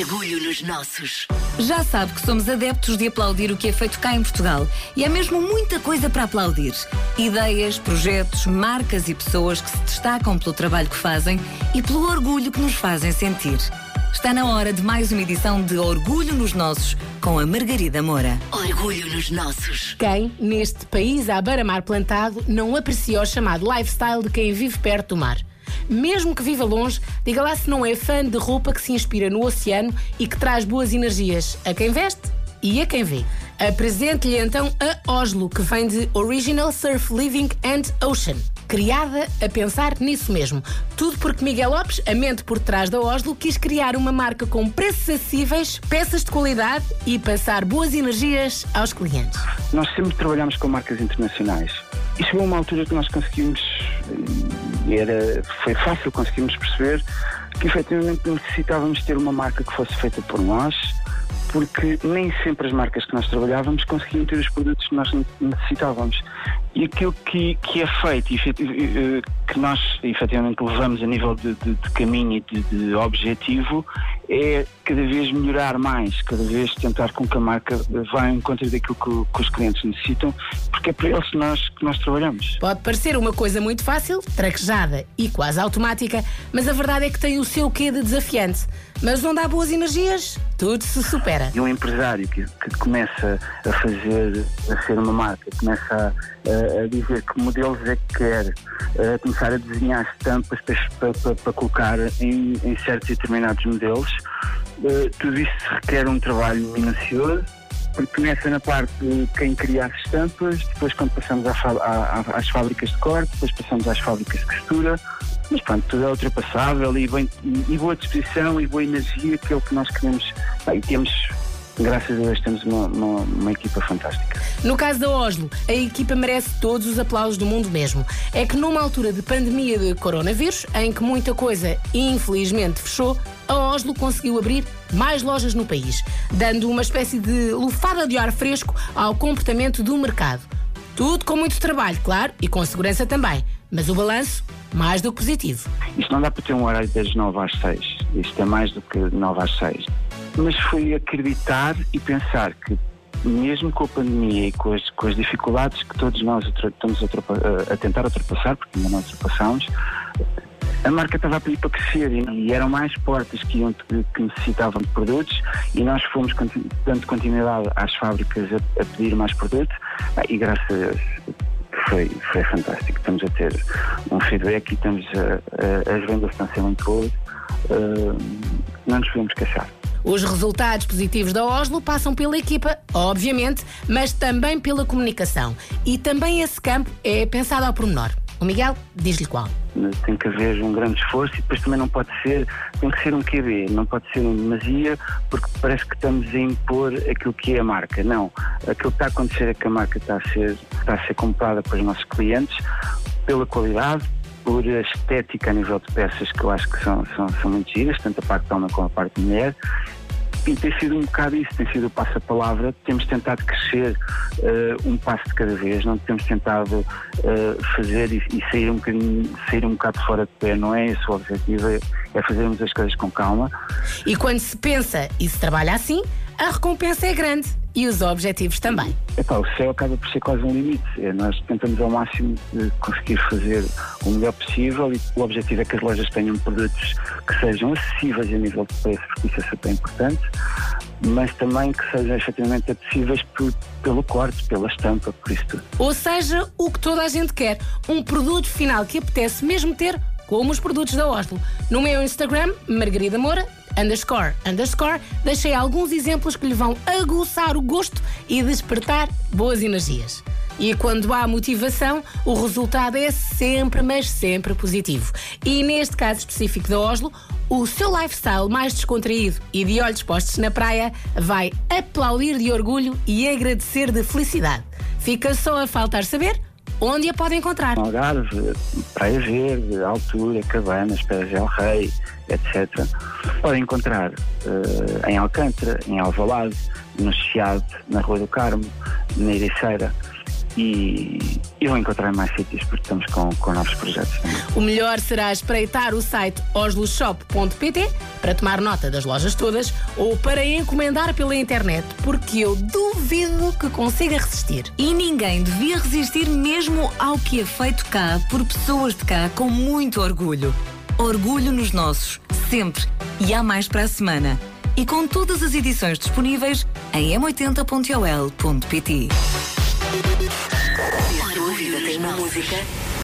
Orgulho nos nossos. Já sabe que somos adeptos de aplaudir o que é feito cá em Portugal. E há mesmo muita coisa para aplaudir. Ideias, projetos, marcas e pessoas que se destacam pelo trabalho que fazem e pelo orgulho que nos fazem sentir. Está na hora de mais uma edição de Orgulho nos Nossos, com a Margarida Moura. Orgulho nos nossos. Quem, neste país à beira-mar plantado, não aprecia o chamado lifestyle de quem vive perto do mar? Mesmo que viva longe, diga lá se não é fã de roupa que se inspira no oceano e que traz boas energias a quem veste e a quem vê. Apresente-lhe então a Oslo, que vem de Original Surf Living and Ocean. Criada a pensar nisso mesmo. Tudo porque Miguel Lopes, a mente por trás da Oslo, quis criar uma marca com preços acessíveis, peças de qualidade e passar boas energias aos clientes. Nós sempre trabalhamos com marcas internacionais. E chegou uma altura que nós conseguimos, e era, foi fácil conseguirmos perceber que efetivamente necessitávamos ter uma marca que fosse feita por nós, porque nem sempre as marcas que nós trabalhávamos conseguiam ter os produtos que nós necessitávamos. E aquilo que, que é feito, e que nós efetivamente levamos a nível de, de, de caminho e de, de, objetivo, é cada vez melhorar mais, cada vez tentar com que a marca vá em encontro daquilo que, que, os clientes necessitam, porque é para eles que nós, que nós trabalhamos. Pode parecer uma coisa muito fácil, traquejada e quase automática, mas a verdade é que tem o seu quê de desafiante. Mas onde há boas energias, tudo se supera. E um empresário que, que começa a fazer, a ser uma marca, começa a, a dizer que modelos é que quer, a começar a desenhar estampas para, para, para colocar em, em, certos determinados modelos, uh, tudo isso requer um trabalho minucioso porque começa na parte de quem cria as estampas, depois quando passamos às fábricas de corte, depois passamos às fábricas de costura, mas pronto, tudo é ultrapassável e, bem, e boa disposição e boa energia, que é o que nós queremos. e temos graças a Deus temos uma, uma, uma, equipa fantástica. No caso da Oslo, a equipa merece todos os aplausos do mundo mesmo. É que numa altura de pandemia de coronavírus, em que muita coisa infelizmente fechou, a Oslo conseguiu abrir mais lojas no país, dando uma espécie de lufada de ar fresco ao comportamento do mercado. Tudo com muito trabalho, claro, e com segurança também. Mas o balanço, mais do que positivo. Isto não dá para ter um horário das 9 às 6. Isto é mais do que 9 às 6. Mas foi acreditar e pensar que, mesmo com a pandemia e com as, com as dificuldades que todos nós estamos a, a, tentar ultrapassar, porque ainda não ultrapassamos, a marca estava a pedir para crescer e, eram mais portas que, iam, que necessitavam de produtos e nós fomos dando continuidade às fábricas a, a pedir mais produtos e graças a Deus foi, foi fantástico. Estamos a ter um feedback e estamos a, a, as vendas estão a ser muito boas. Uh, não nos podemos queixar. Os resultados positivos da Oslo passam pela equipa, obviamente, mas também pela comunicação. E também esse campo é pensado ao pormenor. O Miguel diz-lhe qual. Tem que haver um grande esforço e depois também não pode ser, tem que ser um QB, não pode ser um demasia, porque parece que estamos a impor aquilo que é a marca. Não, aquilo que está a acontecer é que a marca está a ser, está a ser comprada pelos nossos clientes pela qualidade, por estética a nível de peças que eu acho que são, são, são muito giras, tanto a parte homem como a parte mulher, e tem sido um bocado isso, tem sido o passo-palavra. Temos tentado crescer uh, um passo de cada vez, não temos tentado uh, fazer e, e, sair, um sair um bocado fora de pé, não é esse o objetivo, é, é fazermos as coisas com calma. E quando se pensa e se trabalha assim, a recompensa é grande e os objetivos também. Epá, o céu acaba por ser quase um limite. É, nós tentamos ao máximo conseguir fazer o melhor possível e o objetivo é que as lojas tenham produtos que sejam acessíveis a nível de preço, porque isso é super importante, mas também que sejam efetivamente acessíveis por, pelo corte, pela estampa, por isso tudo. Ou seja, o que toda a gente quer, um produto final que apetece mesmo ter como os produtos da Oslo. No meu Instagram, Margarida Moura, underscore, underscore, deixei alguns exemplos que lhe vão aguçar o gosto e despertar boas energias. E quando há motivação, o resultado é sempre, mas sempre positivo. E neste caso específico da Oslo, o seu lifestyle mais descontraído e de olhos postos na praia vai aplaudir de orgulho e agradecer de felicidade. Fica só a faltar saber Onde a podem encontrar? Algarve, Praia Verde, Altura, Cabanas, Pé del Rei, etc. Podem encontrar uh, em Alcântara, em Alvalade, no Chiado, na Rua do Carmo, na Ericeira e, e vou encontrar mais sítios porque estamos com, com novos projetos também. O melhor será espreitar o site osloshop.pt para tomar nota das lojas todas ou para encomendar pela internet, porque eu duvido que consiga resistir. E ninguém devia resistir mesmo ao que é feito cá por pessoas de cá com muito orgulho. Orgulho nos nossos, sempre. E há mais para a semana. E com todas as edições disponíveis em m80.ol.pt. Vida tem música